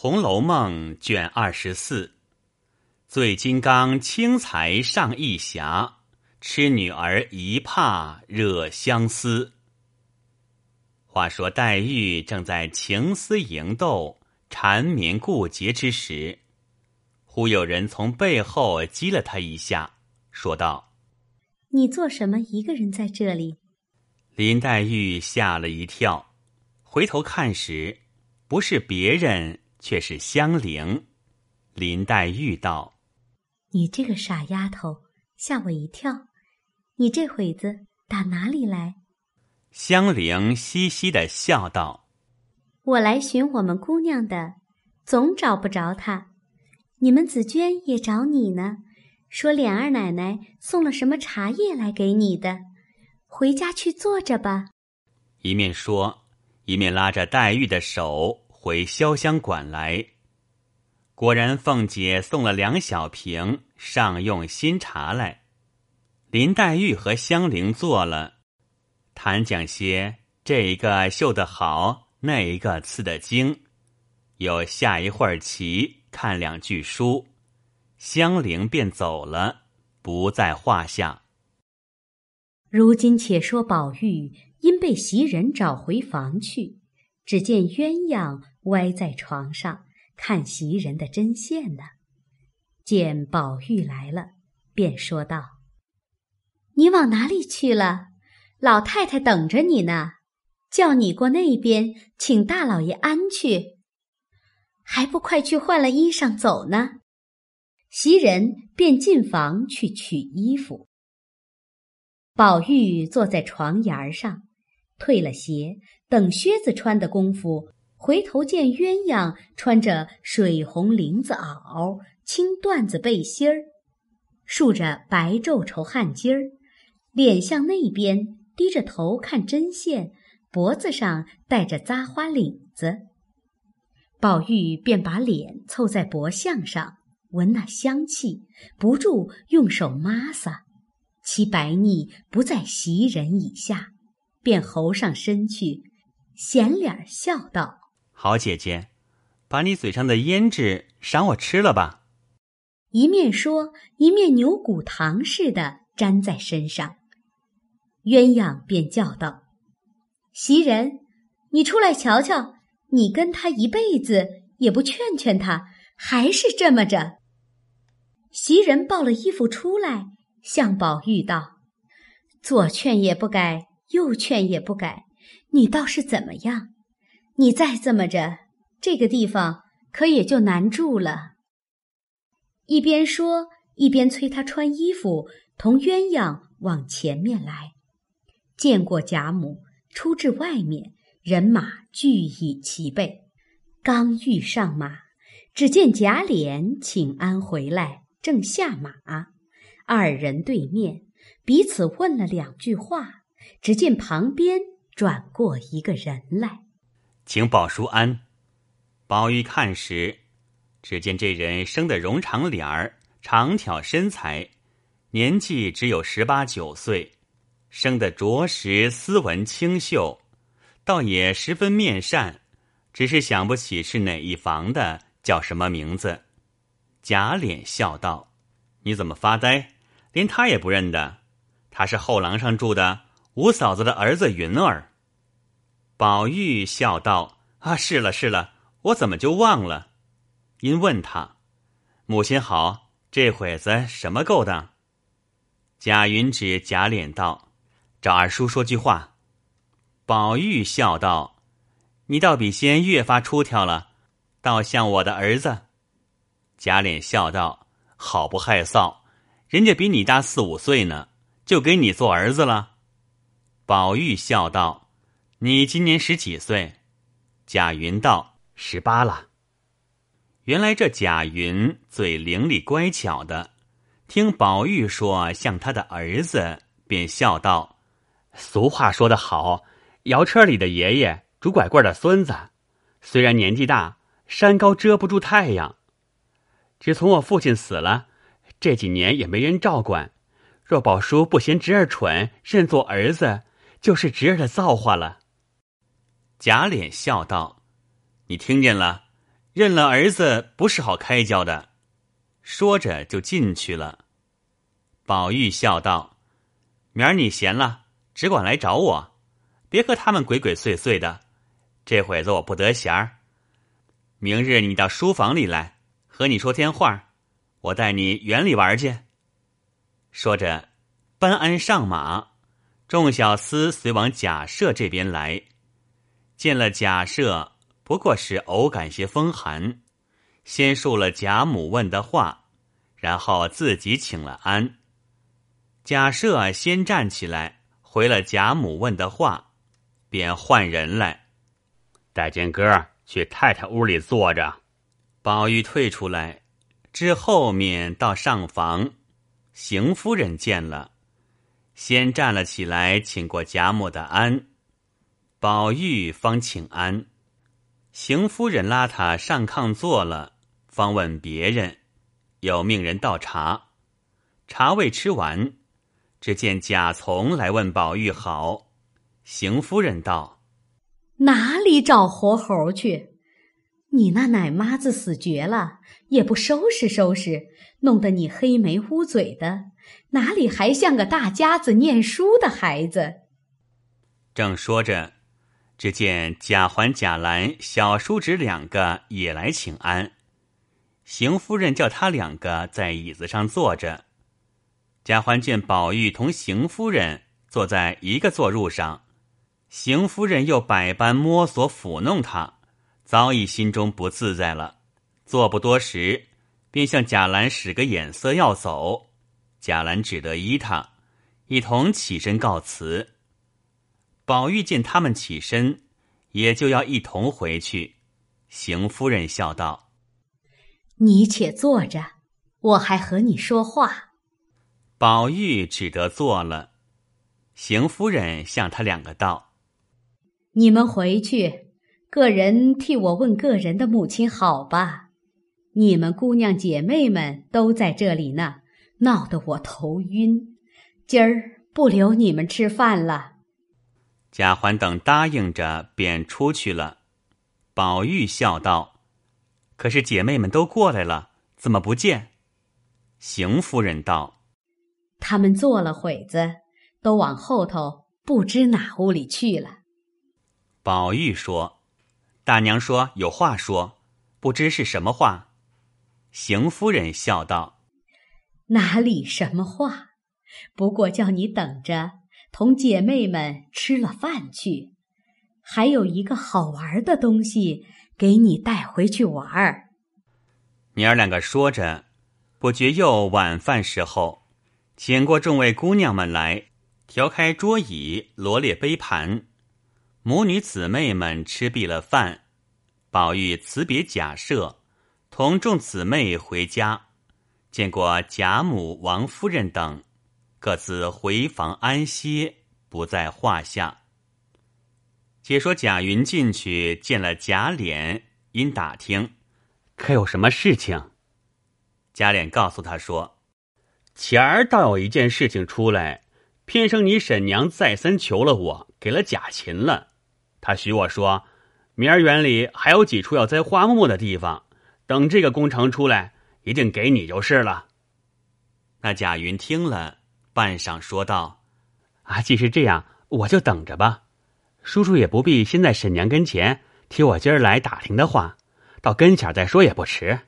红楼梦》卷二十四，醉金刚轻财上义侠，痴女儿一怕惹相思。话说黛玉正在情思萦斗、缠绵顾结之时，忽有人从背后击了她一下，说道：“你做什么一个人在这里？”林黛玉吓了一跳，回头看时，不是别人。却是香菱，林黛玉道：“你这个傻丫头，吓我一跳！你这会子打哪里来？”香菱嘻嘻的笑道：“我来寻我们姑娘的，总找不着她。你们紫娟也找你呢，说琏二奶奶送了什么茶叶来给你的，回家去坐着吧。”一面说，一面拉着黛玉的手。回潇湘馆来，果然凤姐送了两小瓶上用新茶来。林黛玉和香菱坐了，谈讲些这一个绣得好，那一个刺得精，又下一会儿棋，看两句书，香菱便走了，不在话下。如今且说宝玉因被袭人找回房去。只见鸳鸯歪在床上看袭人的针线呢，见宝玉来了，便说道：“你往哪里去了？老太太等着你呢，叫你过那边请大老爷安去，还不快去换了衣裳走呢？”袭人便进房去取衣服。宝玉坐在床沿上。退了鞋，等靴子穿的功夫，回头见鸳鸯穿着水红绫子袄、青缎子背心儿，竖着白皱绸汗巾儿，脸向那边低着头看针线，脖子上戴着扎花领子。宝玉便把脸凑在脖项上，闻那香气，不住用手抹撒，其白腻不在袭人以下。便侯上身去，显脸笑道：“好姐姐，把你嘴上的胭脂赏我吃了吧。”一面说，一面牛骨糖似的粘在身上。鸳鸯便叫道：“袭人，你出来瞧瞧，你跟他一辈子也不劝劝他，还是这么着。”袭人抱了衣服出来，向宝玉道：“左劝也不改。”右劝也不改，你倒是怎么样？你再这么着，这个地方可也就难住了。一边说，一边催他穿衣服，同鸳鸯往前面来。见过贾母，出至外面，人马俱已齐备。刚欲上马，只见贾琏请安回来，正下马，二人对面，彼此问了两句话。只见旁边转过一个人来，请宝叔安。宝玉看时，只见这人生得容长脸儿，长挑身材，年纪只有十八九岁，生得着实斯文清秀，倒也十分面善，只是想不起是哪一房的，叫什么名字。贾琏笑道：“你怎么发呆？连他也不认得？他是后廊上住的。”五嫂子的儿子云儿，宝玉笑道：“啊，是了是了，我怎么就忘了？”因问他：“母亲好，这会子什么勾当？”贾云指贾琏道：“找二叔说句话。”宝玉笑道：“你倒比先越发出挑了，倒像我的儿子。”贾琏笑道：“好不害臊，人家比你大四五岁呢，就给你做儿子了。”宝玉笑道：“你今年十几岁？”贾云道：“十八了。”原来这贾云嘴伶俐乖巧的，听宝玉说像他的儿子，便笑道：“俗话说得好，摇车里的爷爷，拄拐棍的孙子，虽然年纪大，山高遮不住太阳。只从我父亲死了，这几年也没人照管。若宝叔不嫌侄儿蠢，认作儿子。”就是侄儿的造化了。贾琏笑道：“你听见了，认了儿子不是好开交的。”说着就进去了。宝玉笑道：“明儿你闲了，只管来找我，别和他们鬼鬼祟祟的。这会子我不得闲儿。明日你到书房里来，和你说天话，我带你园里玩去。”说着，班安上马，众小厮随往贾赦这边来。见了贾赦，不过是偶感些风寒。先述了贾母问的话，然后自己请了安。贾赦先站起来回了贾母问的话，便换人来，带剑哥去太太屋里坐着。宝玉退出来，至后面到上房，邢夫人见了，先站了起来，请过贾母的安。宝玉方请安，邢夫人拉他上炕坐了。方问别人，又命人倒茶，茶未吃完，只见贾从来问宝玉好。邢夫人道：“哪里找活猴去？你那奶妈子死绝了，也不收拾收拾，弄得你黑眉乌嘴的，哪里还像个大家子念书的孩子？”正说着，只见贾环、贾兰、小叔侄两个也来请安。邢夫人叫他两个在椅子上坐着。贾环见宝玉同邢夫人坐在一个坐褥上，邢夫人又百般摸索抚弄他，早已心中不自在了。坐不多时，便向贾兰使个眼色要走。贾兰只得依他，一同起身告辞。宝玉见他们起身，也就要一同回去。邢夫人笑道。你且坐着，我还和你说话。宝玉只得坐了。邢夫人向他两个道：“你们回去，个人替我问个人的母亲好吧。你们姑娘姐妹们都在这里呢，闹得我头晕。今儿不留你们吃饭了。”贾环等答应着，便出去了。宝玉笑道。可是姐妹们都过来了，怎么不见？邢夫人道：“他们坐了会子，都往后头不知哪屋里去了。”宝玉说：“大娘说有话说，不知是什么话。”邢夫人笑道：“哪里什么话？不过叫你等着，同姐妹们吃了饭去，还有一个好玩的东西。”给你带回去玩儿。娘儿两个说着，不觉又晚饭时候，请过众位姑娘们来，调开桌椅，罗列杯盘。母女姊妹们吃毕了饭，宝玉辞别贾赦，同众姊妹回家，见过贾母、王夫人等，各自回房安歇，不在话下。且说贾云进去见了贾琏，因打听，可有什么事情？贾琏告诉他说：“前儿倒有一件事情出来，偏生你婶娘再三求了我，给了贾琴了。他许我说，明儿园里还有几处要栽花木的地方，等这个工程出来，一定给你就是了。”那贾云听了，半晌说道：“啊，既是这样，我就等着吧。”叔叔也不必先在婶娘跟前提我今儿来打听的话，到跟前再说也不迟。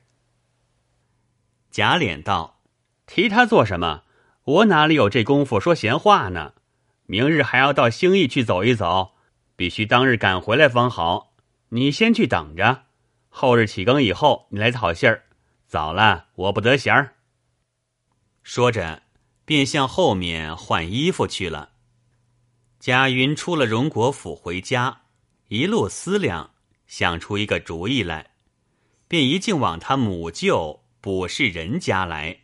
贾琏道：“提他做什么？我哪里有这功夫说闲话呢？明日还要到兴义去走一走，必须当日赶回来方好。你先去等着，后日起更以后你来讨信儿。早了我不得闲儿。”说着，便向后面换衣服去了。贾云出了荣国府回家，一路思量，想出一个主意来，便一径往他母舅卜氏人家来。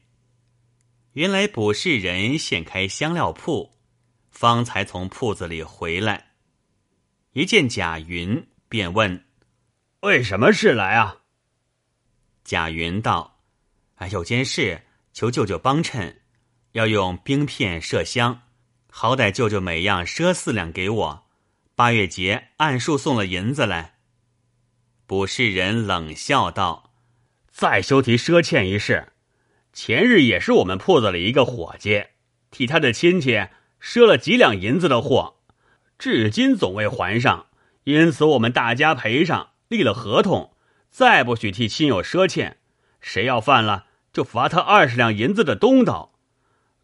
原来卜氏人现开香料铺，方才从铺子里回来，一见贾云，便问：“为什么事来啊？”贾云道：“啊，有件事求舅舅帮衬，要用冰片麝香。”好歹舅舅每样赊四两给我，八月节按数送了银子来。卜士人冷笑道：“再休提赊欠一事。前日也是我们铺子里一个伙计，替他的亲戚赊了几两银子的货，至今总未还上，因此我们大家赔上，立了合同，再不许替亲友赊欠。谁要犯了，就罚他二十两银子的东道。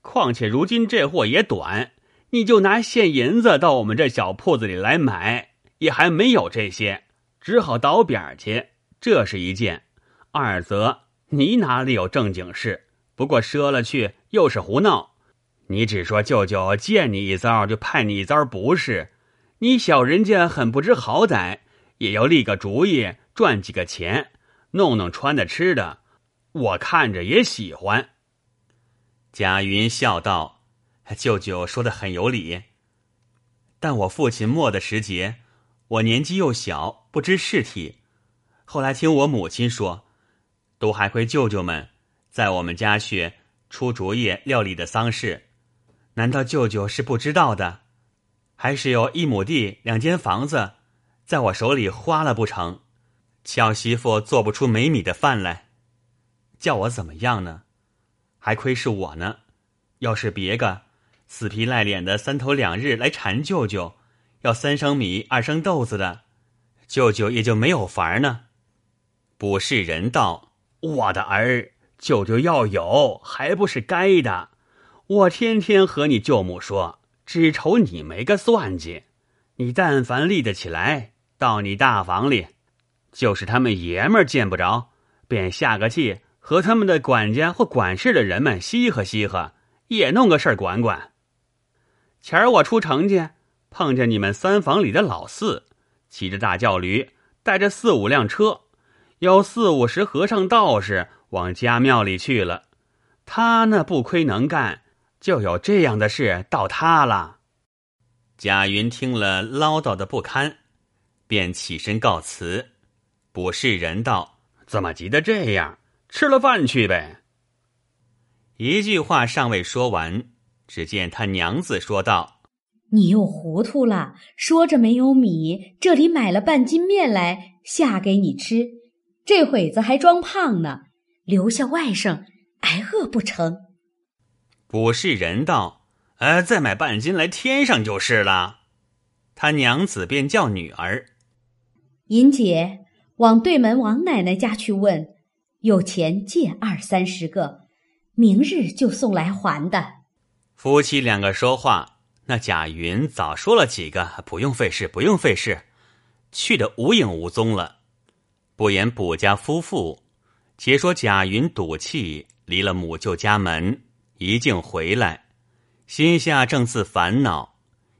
况且如今这货也短。”你就拿现银子到我们这小铺子里来买，也还没有这些，只好倒扁儿去。这是一件。二则你哪里有正经事？不过赊了去又是胡闹。你只说舅舅见你一遭就派你一遭不是，你小人家很不知好歹，也要立个主意赚几个钱，弄弄穿的吃的，我看着也喜欢。贾云笑道。舅舅说的很有理，但我父亲没的时节，我年纪又小，不知事体。后来听我母亲说，都还亏舅舅们在我们家去出主意料理的丧事。难道舅舅是不知道的？还是有一亩地、两间房子，在我手里花了不成？巧媳妇做不出没米的饭来，叫我怎么样呢？还亏是我呢。要是别个。死皮赖脸的三头两日来缠舅舅，要三升米二升豆子的，舅舅也就没有法呢。卜士人道：“我的儿，舅舅要有，还不是该的。我天天和你舅母说，只愁你没个算计。你但凡立得起来，到你大房里，就是他们爷们儿见不着，便下个气，和他们的管家或管事的人们稀合稀合，也弄个事儿管管。”前儿我出城去，碰见你们三房里的老四，骑着大轿驴，带着四五辆车，有四五十和尚道士往家庙里去了。他那不亏能干，就有这样的事到他了。贾云听了唠叨的不堪，便起身告辞。卜士人道：“怎么急得这样？吃了饭去呗。”一句话尚未说完。只见他娘子说道：“你又糊涂了，说着没有米，这里买了半斤面来下给你吃，这会子还装胖呢，留下外甥挨饿不成？”卜士人道：“呃，再买半斤来添上就是了。”他娘子便叫女儿：“银姐往对门王奶奶家去问，有钱借二三十个，明日就送来还的。”夫妻两个说话，那贾云早说了几个，不用费事，不用费事，去的无影无踪了。不言卜家夫妇，且说贾云赌气离了母舅家门，一径回来，心下正自烦恼，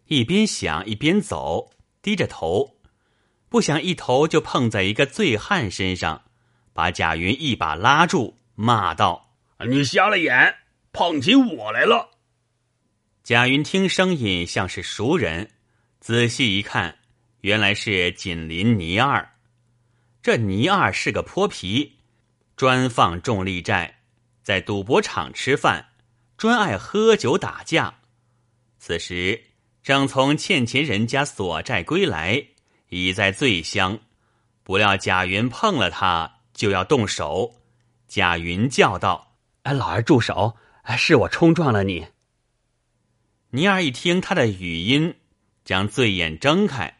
一边想一边走，低着头，不想一头就碰在一个醉汉身上，把贾云一把拉住，骂道：“你瞎了眼，碰起我来了！”贾云听声音像是熟人，仔细一看，原来是紧邻倪二。这倪二是个泼皮，专放重利债，在赌博场吃饭，专爱喝酒打架。此时正从欠钱人家索债归来，已在醉乡。不料贾云碰了他，就要动手。贾云叫道：“哎，老儿住手！是我冲撞了你。”尼儿一听他的语音，将醉眼睁开，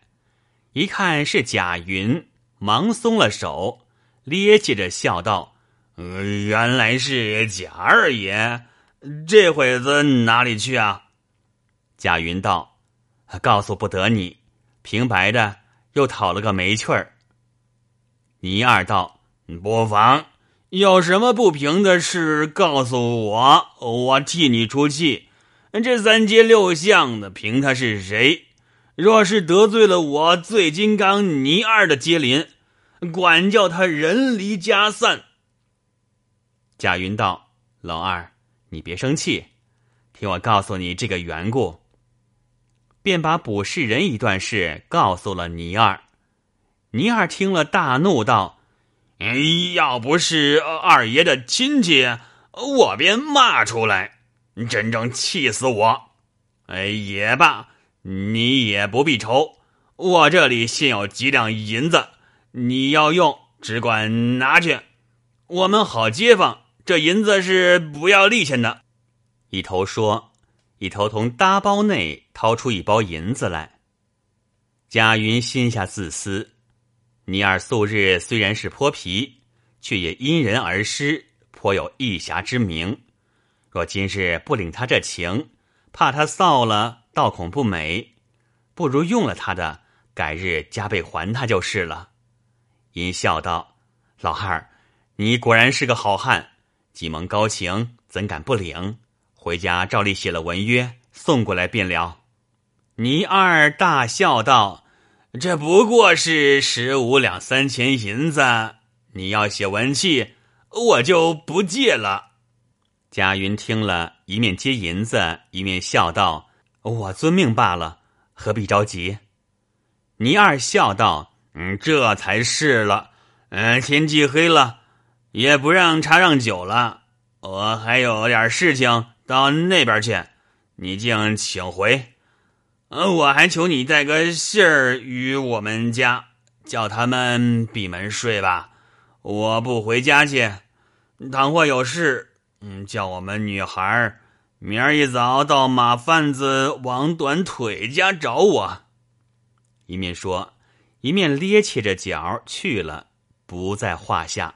一看是贾云，忙松了手，咧气着笑道：“原来是贾二爷，这会子哪里去啊？”贾云道：“告诉不得你，平白的又讨了个没趣儿。”倪二道：“不妨，有什么不平的事，告诉我，我替你出气。”这三街六巷的，凭他是谁？若是得罪了我醉金刚倪二的接邻，管教他人离家散。贾云道：“老二，你别生气，听我告诉你这个缘故。”便把卜士人一段事告诉了倪二。倪二听了，大怒道：“要不是二爷的亲戚，我便骂出来。”真正气死我！哎，也罢，你也不必愁，我这里现有几两银子，你要用，只管拿去。我们好街坊，这银子是不要利钱的。”一头说，一头从搭包内掏出一包银子来。贾云心下自私：尼尔素日虽然是泼皮，却也因人而施，颇有义侠之名。若今日不领他这情，怕他臊了，倒恐不美。不如用了他的，改日加倍还他就是了。因笑道：“老汉，你果然是个好汉，既蒙高情，怎敢不领？回家照例写了文约，送过来便了。”倪二大笑道：“这不过是十五两三钱银子，你要写文契，我就不借了。”贾云听了一面接银子，一面笑道：“我遵命罢了，何必着急？”倪二笑道：“嗯，这才是了。嗯，天气黑了，也不让茶让酒了。我还有点事情到那边去，你竟请回。呃，我还求你带个信儿与我们家，叫他们闭门睡吧。我不回家去，倘或有事。”嗯，叫我们女孩明儿一早到马贩子王短腿家找我。一面说，一面趔趄着脚去了，不在话下。